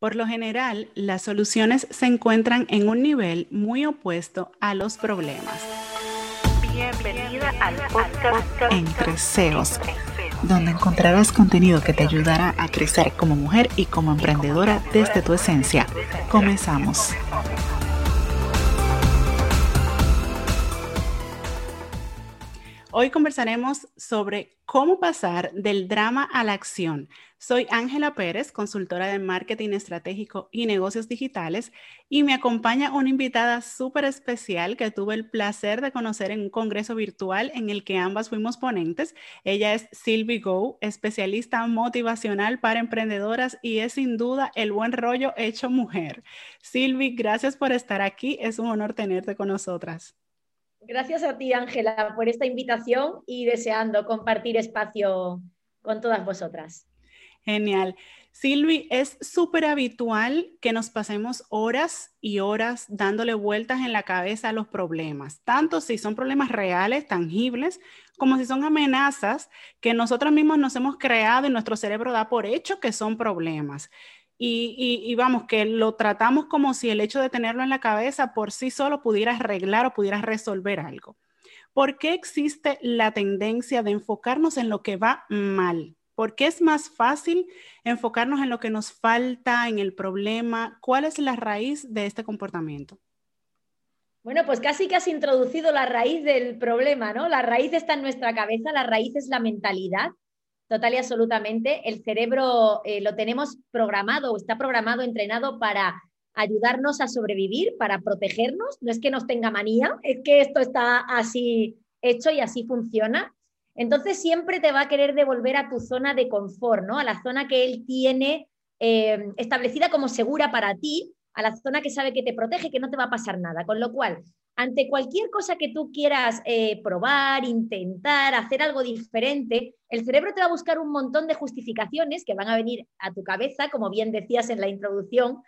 Por lo general, las soluciones se encuentran en un nivel muy opuesto a los problemas. Bienvenida al podcast Entre CEOs, donde encontrarás contenido que te ayudará a crecer como mujer y como emprendedora desde tu esencia. Comenzamos. Hoy conversaremos sobre cómo pasar del drama a la acción. Soy Ángela Pérez, consultora de marketing estratégico y negocios digitales, y me acompaña una invitada súper especial que tuve el placer de conocer en un congreso virtual en el que ambas fuimos ponentes. Ella es Sylvie Go, especialista motivacional para emprendedoras y es sin duda el buen rollo hecho mujer. Sylvie, gracias por estar aquí. Es un honor tenerte con nosotras. Gracias a ti, Ángela, por esta invitación y deseando compartir espacio con todas vosotras. Genial. Silvi, es súper habitual que nos pasemos horas y horas dándole vueltas en la cabeza a los problemas, tanto si son problemas reales, tangibles, como si son amenazas que nosotros mismos nos hemos creado y nuestro cerebro da por hecho que son problemas y, vamos, que lo tratamos como si el hecho de tenerlo en la cabeza por sí solo pudiera arreglar o pudiera resolver algo. ¿Por qué existe la tendencia de enfocarnos en lo que va mal? ¿Por qué es más fácil enfocarnos en lo que nos falta, en el problema? ¿Cuál es la raíz de este comportamiento? Bueno, pues casi que has introducido la raíz del problema, ¿no? La raíz está en nuestra cabeza, la raíz es la mentalidad total y absolutamente. El cerebro eh, lo tenemos programado o está programado, entrenado para ayudarnos a sobrevivir, para protegernos. No es que nos tenga manía, es que esto está así hecho y así funciona. Entonces siempre te va a querer devolver a tu zona de confort, ¿no? A la zona que él tiene eh, establecida como segura para ti, a la zona que sabe que te protege, que no te va a pasar nada. Con lo cual, ante cualquier cosa que tú quieras eh, probar, intentar, hacer algo diferente, el cerebro te va a buscar un montón de justificaciones que van a venir a tu cabeza, como bien decías en la introducción,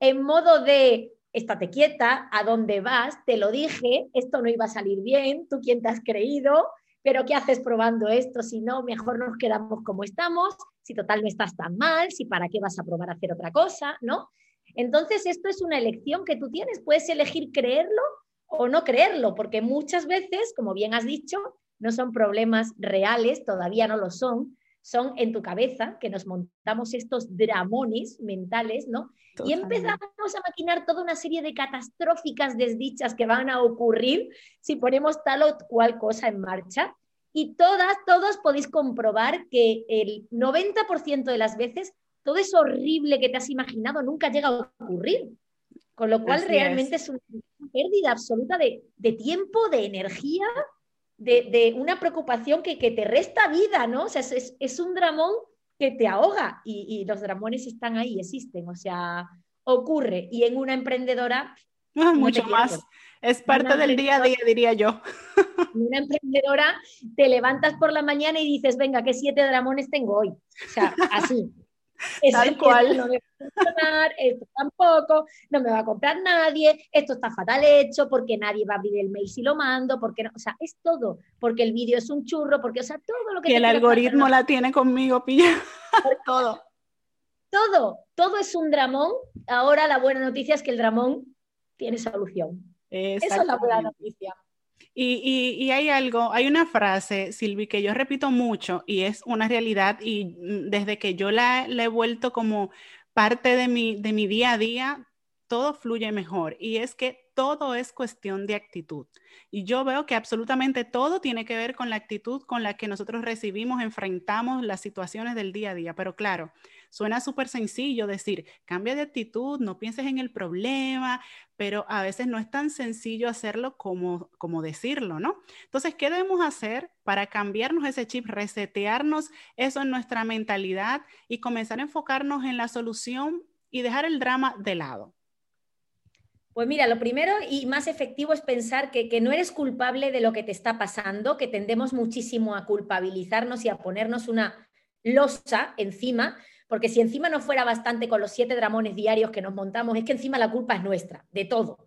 en modo de, estate quieta, ¿a dónde vas? Te lo dije, esto no iba a salir bien, tú quién te has creído, pero ¿qué haces probando esto? Si no, mejor nos quedamos como estamos, si total no estás tan mal, si para qué vas a probar a hacer otra cosa, ¿no? Entonces, esto es una elección que tú tienes, puedes elegir creerlo o no creerlo, porque muchas veces, como bien has dicho, no son problemas reales, todavía no lo son, son en tu cabeza que nos montamos estos dramones mentales, ¿no? Y empezamos a maquinar toda una serie de catastróficas desdichas que van a ocurrir si ponemos tal o cual cosa en marcha. Y todas, todos podéis comprobar que el 90% de las veces todo eso horrible que te has imaginado nunca llega a ocurrir. Con lo cual realmente es. una pérdida absoluta de, tiempo, de energía, de, una preocupación que, te resta vida, ¿no? O sea, es, un dramón que te ahoga y, los dramones están ahí, existen, o sea, ocurre. Y en una emprendedora... Mucho más. Es parte del día a día, diría yo. Una emprendedora, te levantas por la mañana y dices, venga, ¿qué siete dramones tengo hoy? O sea, así. Tal cual. no me va a funcionar, esto tampoco, no me va a comprar nadie, esto está fatal hecho, porque nadie va a abrir el mail si lo mando, porque no, o sea, es todo, porque el vídeo es un churro, porque, o sea, todo lo que... Y el algoritmo la tiene conmigo, pilla, todo. Todo, todo es un dramón. Ahora la buena noticia es que el dramón tiene solución. Esa es la buena noticia. Y, hay algo, hay una frase, Silvi, que yo repito mucho y es una realidad y mm, desde que yo la, he vuelto como parte de mi, de mi día a día, todo fluye mejor. Y es que todo es cuestión de actitud. Y yo veo que absolutamente todo tiene que ver con la actitud con la que nosotros recibimos, enfrentamos las situaciones del día a día. Pero claro, suena súper sencillo decir, cambia de actitud, no pienses en el problema, pero a veces no es tan sencillo hacerlo como, como decirlo, ¿no? Entonces, ¿qué debemos hacer para cambiarnos ese chip, resetearnos eso en nuestra mentalidad y comenzar a enfocarnos en la solución y dejar el drama de lado? Pues mira, lo primero y más efectivo es pensar que, no eres culpable de lo que te está pasando, que tendemos muchísimo a culpabilizarnos y a ponernos una losa encima, porque si encima no fuera bastante con los siete dramones diarios que nos montamos, es que encima la culpa es nuestra, de todo.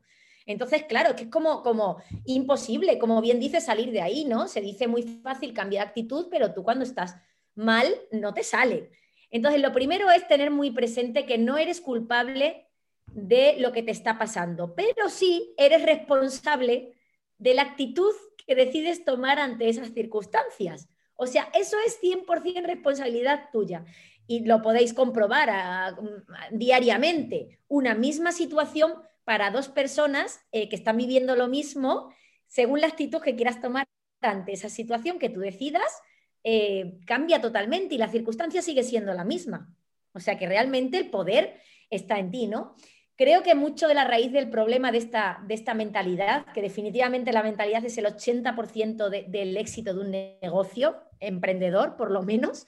Entonces, claro, que es como, como imposible, como bien dice, salir de ahí, ¿no? Se dice muy fácil cambiar actitud, pero tú cuando estás mal no te sale. Entonces, lo primero es tener muy presente que no eres culpable de lo que te está pasando, pero sí eres responsable de la actitud que decides tomar ante esas circunstancias. O sea, eso es 100% responsabilidad tuya y lo podéis comprobar diariamente. Una misma situación para dos personas eh, que están viviendo lo mismo, según la actitud que quieras tomar ante esa situación que tú decidas, eh, cambia totalmente y la circunstancia sigue siendo la misma. O sea que realmente el poder está en ti, ¿no? Creo que mucho de la raíz del problema de esta, de esta mentalidad, que definitivamente la mentalidad es el 80% del éxito de un negocio emprendedor, por lo menos,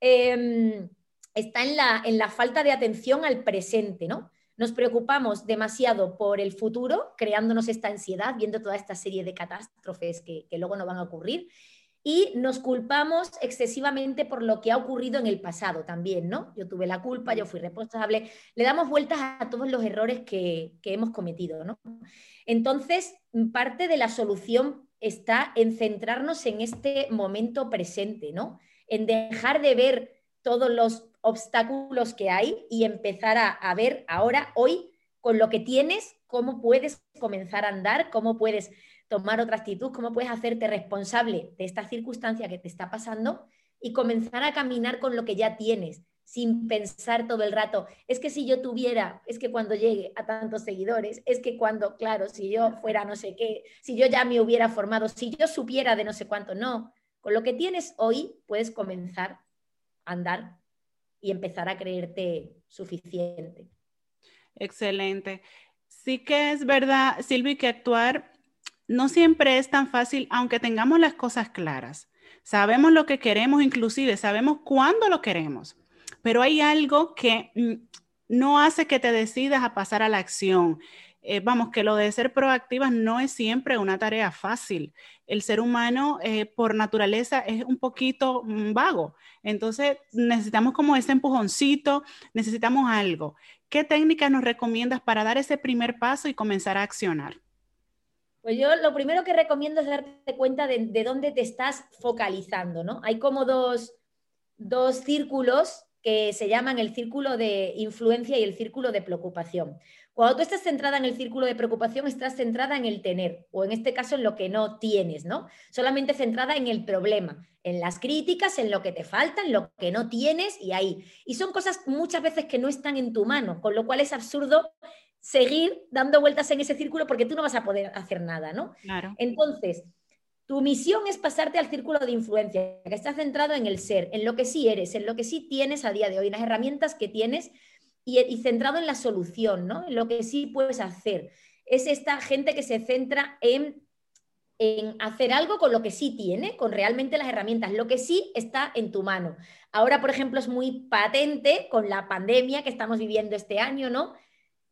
em, está en la, en la falta de atención al presente, ¿no? Nos preocupamos demasiado por el futuro, creándonos esta ansiedad, viendo toda esta serie de catástrofes que, que luego no van a ocurrir, y nos culpamos excesivamente por lo que ha ocurrido en el pasado también, ¿no? Yo tuve la culpa, yo fui responsable, le damos vueltas a todos los errores que, que hemos cometido, ¿no? Entonces, parte de la solución está en centrarnos en este momento presente, ¿no? En dejar de ver todos los obstáculos que hay y empezar a, a ver ahora, hoy, con lo que tienes, cómo puedes comenzar a andar, cómo puedes tomar otra actitud, cómo puedes hacerte responsable de esta circunstancia que te está pasando y comenzar a caminar con lo que ya tienes, sin pensar todo el rato, es que si yo tuviera, es que cuando llegue a tantos seguidores, es que cuando, claro, si yo fuera no sé qué, si yo ya me hubiera formado, si yo supiera de no sé cuánto, no, con lo que tienes hoy puedes comenzar a andar y empezar a creerte suficiente. Excelente. Sí que es verdad, Silvi, que actuar no siempre es tan fácil, aunque tengamos las cosas claras. Sabemos lo que queremos, inclusive sabemos cuándo lo queremos, pero hay algo que mm, no hace que te decidas a pasar a la acción. Eh, vamos, que lo de ser proactivas no es siempre una tarea fácil. El ser humano eh, por naturaleza es un poquito mm, vago. Entonces necesitamos como ese empujoncito, necesitamos algo. ¿Qué técnica nos recomiendas para dar ese primer paso y comenzar a accionar? Pues yo lo primero que recomiendo es darte cuenta de, dónde te estás focalizando, ¿no? Hay como dos, círculos que se llaman el círculo de influencia y el círculo de preocupación. Cuando tú estás centrada en el círculo de preocupación, estás centrada en el tener, o en este caso en lo que no tienes, ¿no? Solamente centrada en el problema, en las críticas, en lo que te falta, en lo que no tienes y ahí. Y son cosas muchas veces que no están en tu mano, con lo cual es absurdo seguir dando vueltas en ese círculo porque tú no vas a poder hacer nada, ¿no? Entonces, tu misión es pasarte al círculo de influencia, que está centrado en el ser, en lo que sí eres, en lo que sí tienes a día de hoy, en las herramientas que tienes y, centrado en la solución, ¿no? En lo que sí puedes hacer. Es esta gente que se centra en, en hacer algo con lo que sí tiene, con realmente las herramientas, lo que sí está en tu mano. Ahora, por ejemplo, es muy patente con la pandemia que estamos viviendo este año, ¿no?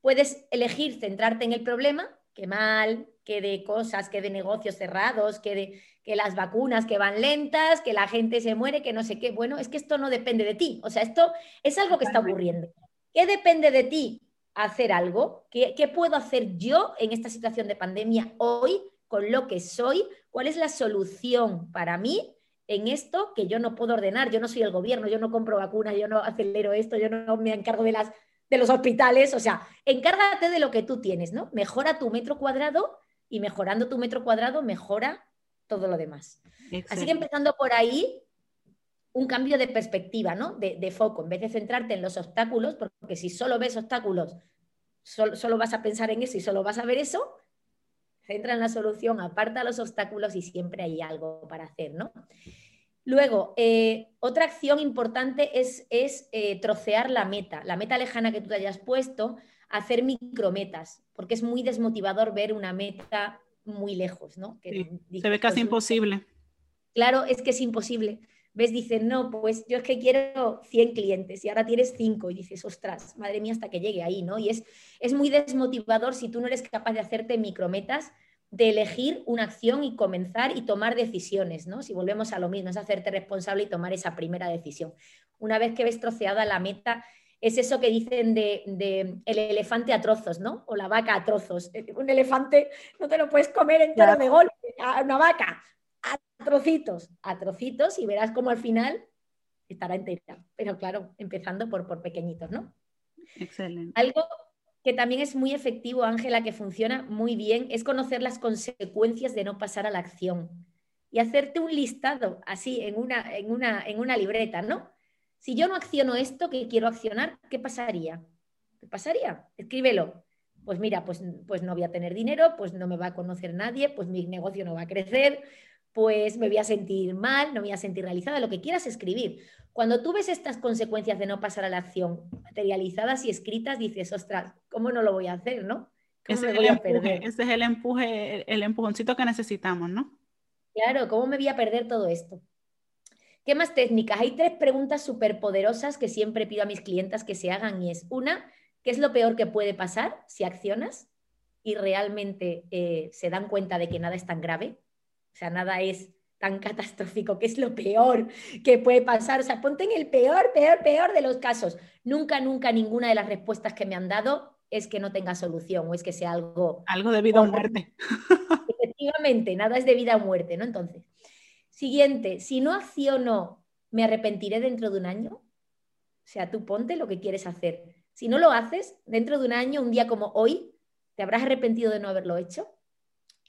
Puedes elegir centrarte en el problema, que mal, que de cosas, que de negocios cerrados, que de que las vacunas que van lentas, que la gente se muere, que no sé qué. Bueno, es que esto no depende de ti. O sea, esto es algo que está ocurriendo. ¿Qué depende de ti? Hacer algo. ¿Qué, ¿Qué, puedo hacer yo en esta situación de pandemia hoy con lo que soy? ¿Cuál es la solución para mí en esto que yo no puedo ordenar? Yo no soy el gobierno, yo no compro vacunas, yo no acelero esto, yo no me encargo de las de los hospitales, o sea, encárgate de lo que tú tienes, ¿no? Mejora tu metro cuadrado y mejorando tu metro cuadrado mejora todo lo demás. Así que empezando por ahí, un cambio de perspectiva, ¿no? De, foco, en vez de centrarte en los obstáculos, porque si solo ves obstáculos, solo, solo vas a pensar en eso y solo vas a ver eso, centra en la solución, aparta los obstáculos y siempre hay algo para hacer, ¿no? Luego, eh, otra acción importante es, eh, trocear la meta, la meta lejana que tú te hayas puesto, hacer micrometas, porque es muy desmotivador ver una meta muy lejos, ¿no? se ve casi imposible. Claro, es que es imposible. Ves, dices, no, pues yo es que quiero 100 clientes y ahora tienes 5 y dices, ostras, madre mía, hasta que llegue ahí, ¿no? Y es, es muy desmotivador si tú no eres capaz de hacerte micrometas de elegir una acción y comenzar y tomar decisiones, ¿no? Si volvemos a lo mismo, es hacerte responsable y tomar esa primera decisión. Una vez que ves troceada la meta, es eso que dicen de, el elefante a trozos, ¿no? O la vaca a trozos. Un elefante no te lo puedes comer entero de golpe, a una vaca, a trocitos, a trocitos y verás cómo al final estará entera, pero claro, empezando por, por pequeñitos, ¿no? Excelente. Algo que también es muy efectivo, Ángela, que funciona muy bien, es conocer las consecuencias de no pasar a la acción y hacerte un listado así en una, en una, en una libreta, ¿no? Si yo no acciono esto que quiero accionar, ¿qué pasaría? ¿Qué pasaría? Escríbelo. Pues mira, pues, pues no voy a tener dinero, pues no me va a conocer nadie, pues mi negocio no va a crecer, pues me voy a sentir mal, no me voy a sentir realizada, lo que quieras escribir. Cuando tú ves estas consecuencias de no pasar a la acción materializadas y escritas, dices, ostras, ¿cómo no lo voy a hacer, no? ese, es el empuje, ese es el empuje, el empujoncito que necesitamos, ¿no? Claro, ¿cómo me voy a perder todo esto? ¿Qué más técnicas? Hay tres preguntas súper poderosas que siempre pido a mis clientas que se hagan y es una, ¿qué es lo peor que puede pasar si accionas y realmente eh, se dan cuenta de que nada es tan grave? O sea, nada es tan catastrófico, ¿qué es lo peor que puede pasar? O sea, ponte en el peor, peor, peor de los casos. Nunca, nunca ninguna de las respuestas que me han dado es que no tenga solución o es que sea algo... Algo de vida o muerte. Efectivamente, nada es de vida o muerte, ¿no? Entonces, siguiente, si no acciono, ¿me arrepentiré dentro de un año? O sea, tú ponte lo que quieres hacer. Si no lo haces, dentro de un año, un día como hoy, ¿te habrás arrepentido de no haberlo hecho?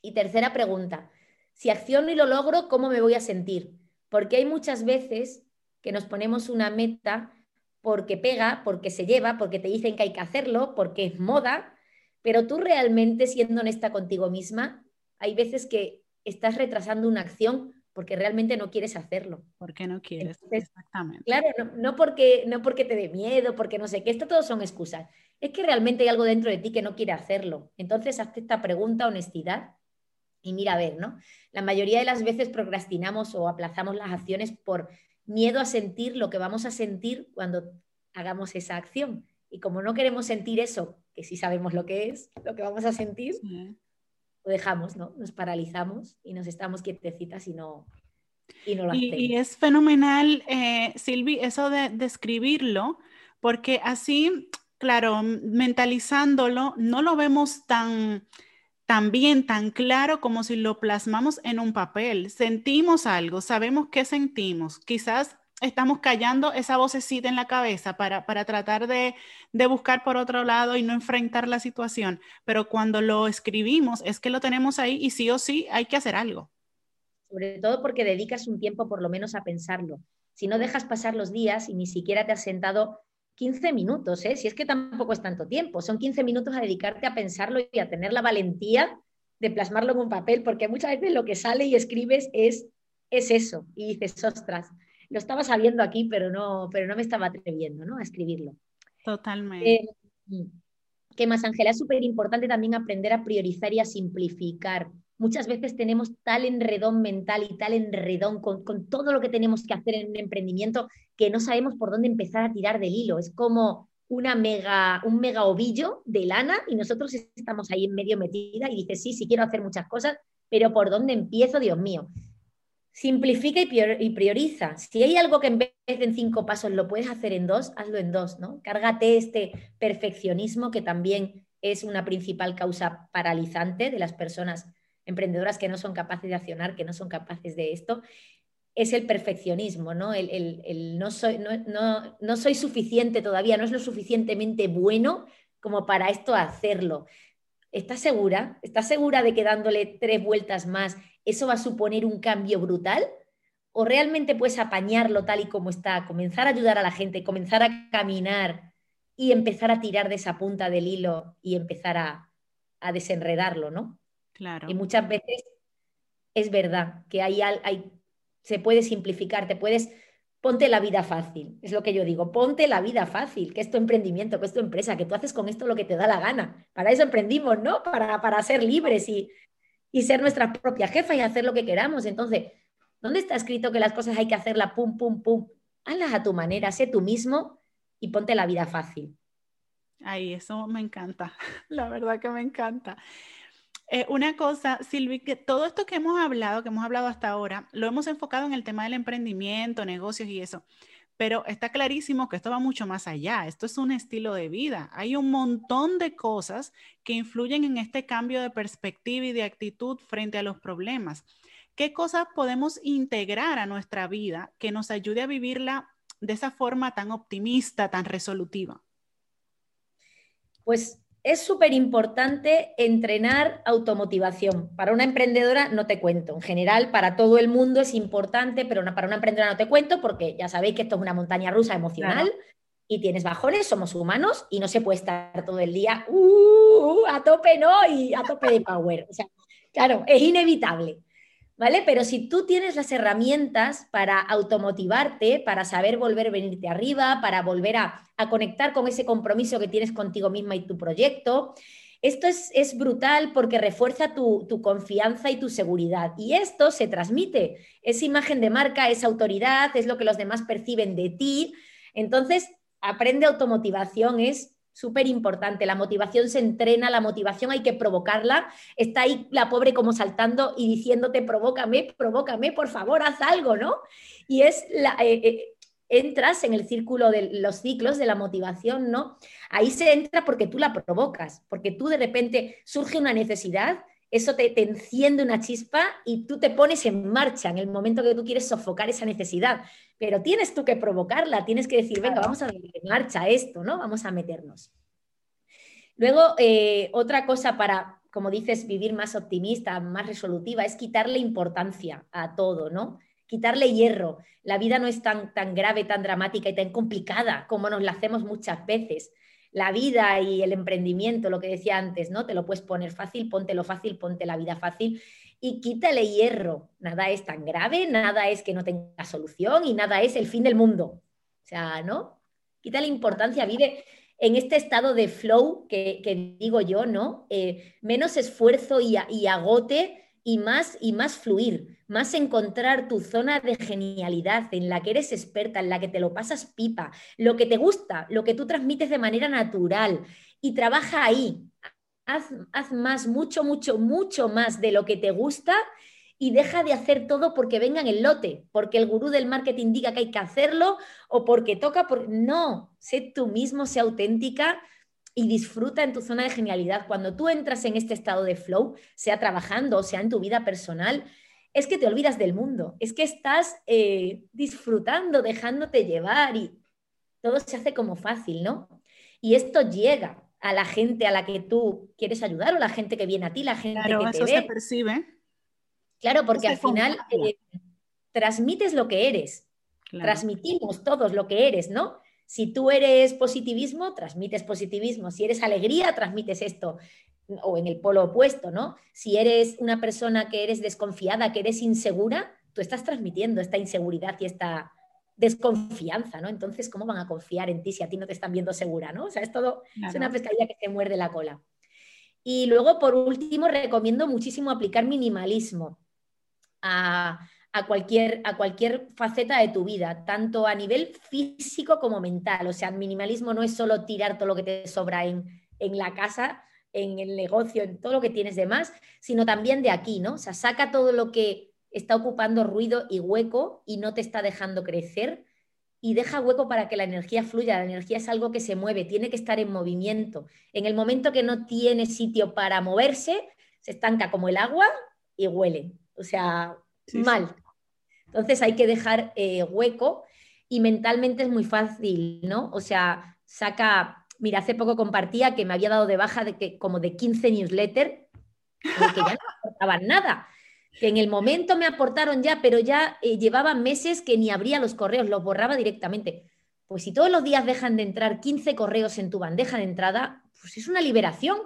Y tercera pregunta, si acciono y lo logro, ¿cómo me voy a sentir? Porque hay muchas veces que nos ponemos una meta porque pega, porque se lleva, porque te dicen que hay que hacerlo, porque es moda, pero tú realmente siendo honesta contigo misma, hay veces que estás retrasando una acción porque realmente no quieres hacerlo. Porque no quieres, exactamente. Claro, no, porque, no porque te dé miedo, porque no sé qué, esto todo son excusas. Es que realmente hay algo dentro de ti que no quiere hacerlo. Entonces, hazte esta pregunta, honestidad, y mira a ver, ¿no? La mayoría de las veces procrastinamos o aplazamos las acciones por miedo a sentir lo que vamos a sentir cuando hagamos esa acción. Y como no queremos sentir eso, que sí sabemos lo que es, lo que vamos a sentir, lo dejamos, ¿no? Nos paralizamos y nos estamos quietecitas y no, y no lo hacemos. Y, es fenomenal, eh, Silvi, eso de describirlo, porque así, claro, mentalizándolo, no lo vemos tan también tan claro como si lo plasmamos en un papel. Sentimos algo, sabemos qué sentimos. Quizás estamos callando esa vocecita en la cabeza para, tratar de, de, buscar por otro lado y no enfrentar la situación, pero cuando lo escribimos es que lo tenemos ahí y sí o sí hay que hacer algo. Sobre todo porque dedicas un tiempo por lo menos a pensarlo. Si no dejas pasar los días y ni siquiera te has sentado 15 minutos, ¿eh? si es que tampoco es tanto tiempo, son 15 minutos a dedicarte a pensarlo y a tener la valentía de plasmarlo en un papel, porque muchas veces lo que sale y escribes es, es eso, y dices, ostras, lo estaba sabiendo aquí, pero no, pero no me estaba atreviendo ¿no? a escribirlo. Totalmente. Eh, mm. ¿Qué más, Ángela? Es súper importante también aprender a priorizar y a simplificar muchas veces tenemos tal enredón mental y tal enredón con, todo lo que tenemos que hacer en un emprendimiento que no sabemos por dónde empezar a tirar del hilo. Es como una mega, un mega ovillo de lana y nosotros estamos ahí en medio metida y dices, sí, sí quiero hacer muchas cosas, pero ¿por dónde empiezo, Dios mío? Simplifica y prioriza. Si hay algo que en vez de en cinco pasos lo puedes hacer en dos, hazlo en dos, ¿no? Cárgate este perfeccionismo que también es una principal causa paralizante de las personas emprendedoras que no son capaces de accionar, que no son capaces de esto, es el perfeccionismo, ¿no? El, no, soy, no, no, soy suficiente todavía, no es lo suficientemente bueno como para esto hacerlo. ¿Estás segura? ¿Estás segura de que dándole tres vueltas más eso va a suponer un cambio brutal? ¿O realmente puedes apañarlo tal y como está, comenzar a ayudar a la gente, comenzar a caminar y empezar a tirar de esa punta del hilo y empezar a, a desenredarlo, ¿no? Claro. Y muchas veces es verdad que hay, hay, se puede simplificar, te puedes, ponte la vida fácil, es lo que yo digo, ponte la vida fácil, que es tu emprendimiento, que es tu empresa, que tú haces con esto lo que te da la gana. Para eso emprendimos, ¿no? Para, para ser libres y, y ser nuestra propia jefa y hacer lo que queramos. Entonces, ¿dónde está escrito que las cosas hay que hacerlas pum, pum, pum? Hazlas a tu manera, sé tú mismo y ponte la vida fácil. Ay, eso me encanta, la verdad que me encanta. Eh, una cosa, Silvi, que todo esto que hemos hablado, que hemos hablado hasta ahora, lo hemos enfocado en el tema del emprendimiento, negocios y eso, pero está clarísimo que esto va mucho más allá. Esto es un estilo de vida. Hay un montón de cosas que influyen en este cambio de perspectiva y de actitud frente a los problemas. ¿Qué cosas podemos integrar a nuestra vida que nos ayude a vivirla de esa forma tan optimista, tan resolutiva? Pues es súper importante entrenar automotivación. Para una emprendedora no te cuento. En general, para todo el mundo es importante, pero para una emprendedora no te cuento porque ya sabéis que esto es una montaña rusa emocional y tienes bajones, somos humanos y no se puede estar todo el día uh, a tope, ¿no? Y a tope de power. O sea, claro, es inevitable. ¿Vale? Pero si tú tienes las herramientas para automotivarte, para saber volver a venirte arriba, para volver a, conectar con ese compromiso que tienes contigo misma y tu proyecto, esto es, brutal porque refuerza tu, tu, confianza y tu seguridad. Y esto se transmite. Esa imagen de marca, esa autoridad, es lo que los demás perciben de ti. Entonces, aprende automotivación, es súper importante. La motivación se entrena, la motivación hay que provocarla. Está ahí la pobre como saltando y diciéndote, provócame, provócame, por favor, haz algo, ¿no? Y es la... Eh, eh, entras en el círculo de los ciclos de la motivación, ¿no? Ahí se entra porque tú la provocas, porque tú de repente surge una necesidad eso te, enciende una chispa y tú te pones en marcha en el momento que tú quieres sofocar esa necesidad. Pero tienes tú que provocarla, tienes que decir, venga, vamos a en marcha esto, ¿no? Vamos a meternos. Luego, eh, otra cosa para, como dices, vivir más optimista, más resolutiva, es quitarle importancia a todo, ¿no? Quitarle hierro. La vida no es tan, tan grave, tan dramática y tan complicada como nos la hacemos muchas veces la vida y el emprendimiento, lo que decía antes, ¿no? Te lo puedes poner fácil, lo fácil, ponte la vida fácil y quítale hierro. Nada es tan grave, nada es que no tenga solución y nada es el fin del mundo. O sea, ¿no? Quítale importancia, vive en este estado de flow que, digo yo, ¿no? Eh, menos esfuerzo y, y agote y más, y más fluir, más encontrar tu zona de genialidad en la que eres experta, en la que te lo pasas pipa, lo que te gusta, lo que tú transmites de manera natural y trabaja ahí. Haz, más, mucho, mucho, mucho más de lo que te gusta y deja de hacer todo porque venga en el lote, porque el gurú del marketing diga que hay que hacerlo o porque toca, por... no, sé tú mismo, sé auténtica, y disfruta en tu zona de genialidad. Cuando tú entras en este estado de flow, sea trabajando o sea en tu vida personal, es que te olvidas del mundo, es que estás eh, disfrutando, dejándote llevar y todo se hace como fácil, ¿no? Y esto llega a la gente a la que tú quieres ayudar o la gente que viene a ti, la gente que te eso se percibe. Claro, porque al final eh, transmites lo que eres. Transmitimos todos lo que eres, ¿no? Si tú eres positivismo, transmites positivismo. Si eres alegría, transmites esto. O en el polo opuesto, ¿no? Si eres una persona que eres desconfiada, que eres insegura, tú estás transmitiendo esta inseguridad y esta desconfianza, ¿no? Entonces, ¿cómo van a confiar en ti si a ti no te están viendo segura, ¿no? O sea, es todo, es una pescadilla que te muerde la cola. Y luego, por último, recomiendo muchísimo aplicar minimalismo a, a cualquier, a cualquier faceta de tu vida, tanto a nivel físico como mental. O sea, minimalismo no es solo tirar todo lo que te sobra en, en la casa, en el negocio, en todo lo que tienes de más, sino también de aquí, ¿no? O sea, saca todo lo que está ocupando ruido y hueco y no te está dejando crecer y deja hueco para que la energía fluya. La energía es algo que se mueve, tiene que estar en movimiento. En el momento que no tiene sitio para moverse, se estanca como el agua y huele. O sea, mal. Entonces hay que dejar eh, hueco y mentalmente es muy fácil, ¿no? O sea, saca, mira, hace poco compartía que me había dado de baja de que como de 15 newsletters que ya no aportaban nada. Que en el momento me aportaron ya, pero ya eh, llevaba meses que ni abría los correos, los borraba directamente. Pues si todos los días dejan de entrar 15 correos en tu bandeja de entrada, pues es una liberación.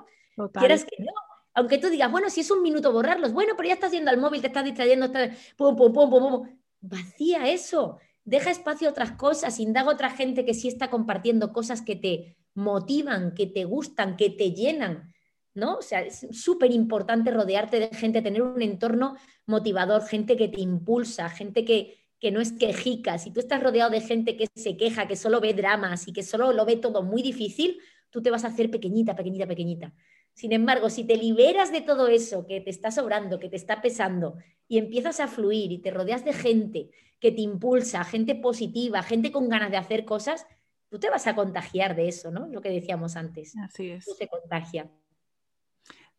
Quieras que no. Aunque tú digas, bueno, si es un minuto borrarlos, bueno, pero ya estás yendo al móvil, te estás distrayendo, estás... Pum, pum, pum, pum, pum vacía eso. Deja espacio a otras cosas, indaga a otra gente que sí está compartiendo cosas que te motivan, que te gustan, que te llenan. ¿no? O sea, es súper importante rodearte de gente, tener un entorno motivador, gente que te impulsa, gente que, que no es quejica. Si tú estás rodeado de gente que se queja, que solo ve dramas y que solo lo ve todo muy difícil, tú te vas a hacer pequeñita, pequeñita, pequeñita. Sin embargo, si te liberas de todo eso que te está sobrando, que te está pesando, y empiezas a fluir y te rodeas de gente que te impulsa, gente positiva, gente con ganas de hacer cosas, tú te vas a contagiar de eso, ¿no? Lo que decíamos antes. Así es. Tú se contagia.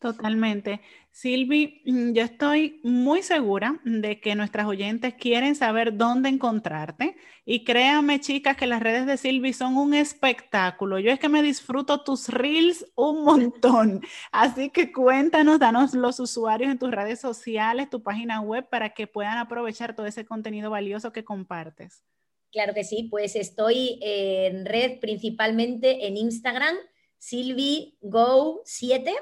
Totalmente. Silvi, mm, yo estoy muy segura de que nuestras oyentes quieren saber dónde encontrarte y créanme chicas que las redes de Silvi son un espectáculo. Yo es que me disfruto tus reels un montón. Así que cuéntanos, danos los usuarios en tus redes sociales, tu página web para que puedan aprovechar todo ese contenido valioso que compartes. Claro que sí, pues estoy en red principalmente en Instagram, SilviGo7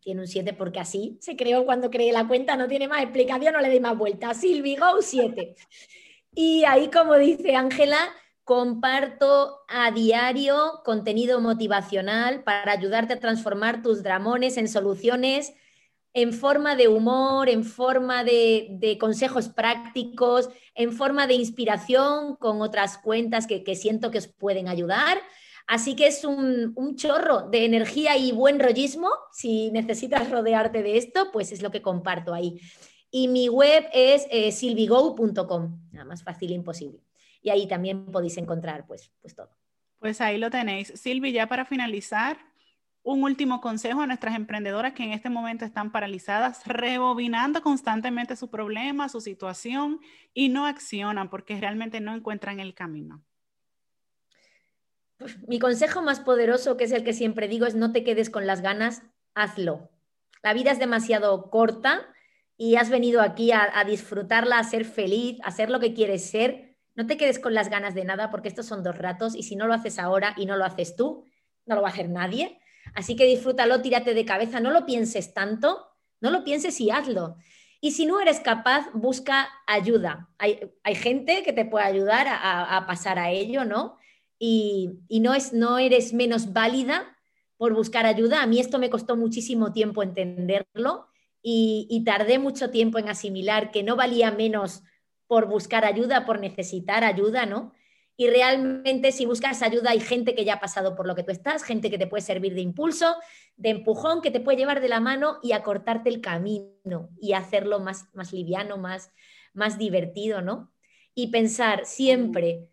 tiene un 7 porque así se creó cuando creé la cuenta, no tiene más explicación, no le doy más vuelta. Silvigo 7. Y ahí, como dice Ángela, comparto a diario contenido motivacional para ayudarte a transformar tus dramones en soluciones en forma de humor, en forma de, consejos prácticos, en forma de inspiración con otras cuentas que, siento que os pueden ayudar Así que es un, chorro de energía y buen rollismo. Si necesitas rodearte de esto, pues es lo que comparto ahí. Y mi web es eh, silvigo.com, nada más fácil imposible. Y ahí también podéis encontrar pues, pues todo. Pues ahí lo tenéis. Silvi, ya para finalizar, un último consejo a nuestras emprendedoras que en este momento están paralizadas, rebobinando constantemente su problema, su situación y no accionan porque realmente no encuentran el camino mi consejo más poderoso, que es el que siempre digo, es no te quedes con las ganas, hazlo. La vida es demasiado corta y has venido aquí a, disfrutarla, a ser feliz, a ser lo que quieres ser. No te quedes con las ganas de nada porque estos son dos ratos y si no lo haces ahora y no lo haces tú, no lo va a hacer nadie. Así que disfrútalo, tírate de cabeza, no lo pienses tanto, no lo pienses y hazlo. Y si no eres capaz, busca ayuda. Hay, gente que te puede ayudar a, pasar a ello, ¿no? y, no, es, no eres menos válida por buscar ayuda. A mí esto me costó muchísimo tiempo entenderlo y, tardé mucho tiempo en asimilar que no valía menos por buscar ayuda, por necesitar ayuda, ¿no? Y realmente si buscas ayuda hay gente que ya ha pasado por lo que tú estás, gente que te puede servir de impulso, de empujón, que te puede llevar de la mano y acortarte el camino y hacerlo más, más liviano, más, más divertido, ¿no? Y pensar siempre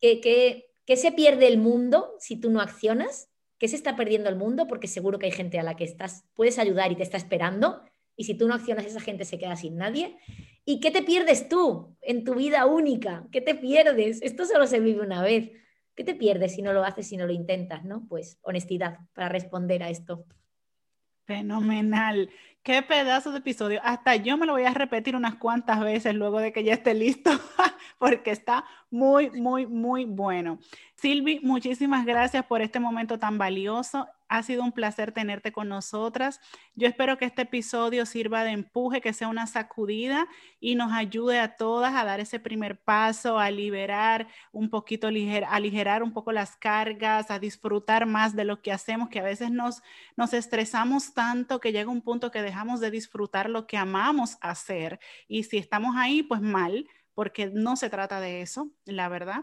que, que ¿Qué se pierde el mundo si tú no accionas? ¿Qué se está perdiendo el mundo? Porque seguro que hay gente a la que estás, puedes ayudar y te está esperando. Y si tú no accionas, esa gente se queda sin nadie. ¿Y qué te pierdes tú en tu vida única? ¿Qué te pierdes? Esto solo se vive una vez. ¿Qué te pierdes si no lo haces, si no lo intentas? ¿no? Pues honestidad para responder a esto. Fenomenal. Qué pedazo de episodio. Hasta yo me lo voy a repetir unas cuantas veces luego de que ya esté listo, porque está muy, muy, muy bueno. Silvi, muchísimas gracias por este momento tan valioso. Ha sido un placer tenerte con nosotras. Yo espero que este episodio sirva de empuje, que sea una sacudida y nos ayude a todas a dar ese primer paso, a liberar un poquito, a aligerar un poco las cargas, a disfrutar más de lo que hacemos, que a veces nos, nos estresamos tanto que llega un punto que dejamos de disfrutar lo que amamos hacer. Y si estamos ahí, pues mal, porque no se trata de eso, la verdad.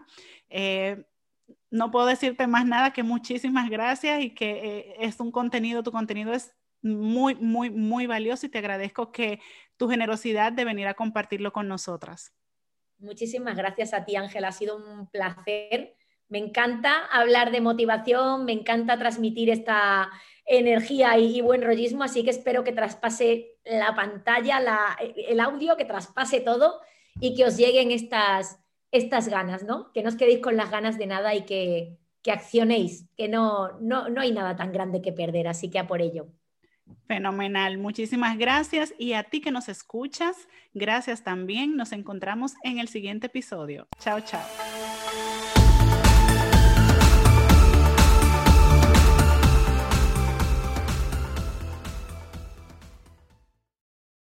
Eh, no puedo decirte más nada que muchísimas gracias y que eh, es un contenido, tu contenido es muy, muy, muy valioso y te agradezco que tu generosidad de venir a compartirlo con nosotras. Muchísimas gracias a ti, Ángela. Ha sido un placer. Me encanta hablar de motivación, me encanta transmitir esta energía y, buen rollismo, así que espero que traspase la pantalla, el audio, que traspase todo y que os lleguen estas, estas ganas, ¿no? Que no os quedéis con las ganas de nada y que, que accionéis, que no, no, no hay nada tan grande que perder, así que a por ello. Fenomenal, muchísimas gracias y a ti que nos escuchas, gracias también. Nos encontramos en el siguiente episodio. Chao, chao.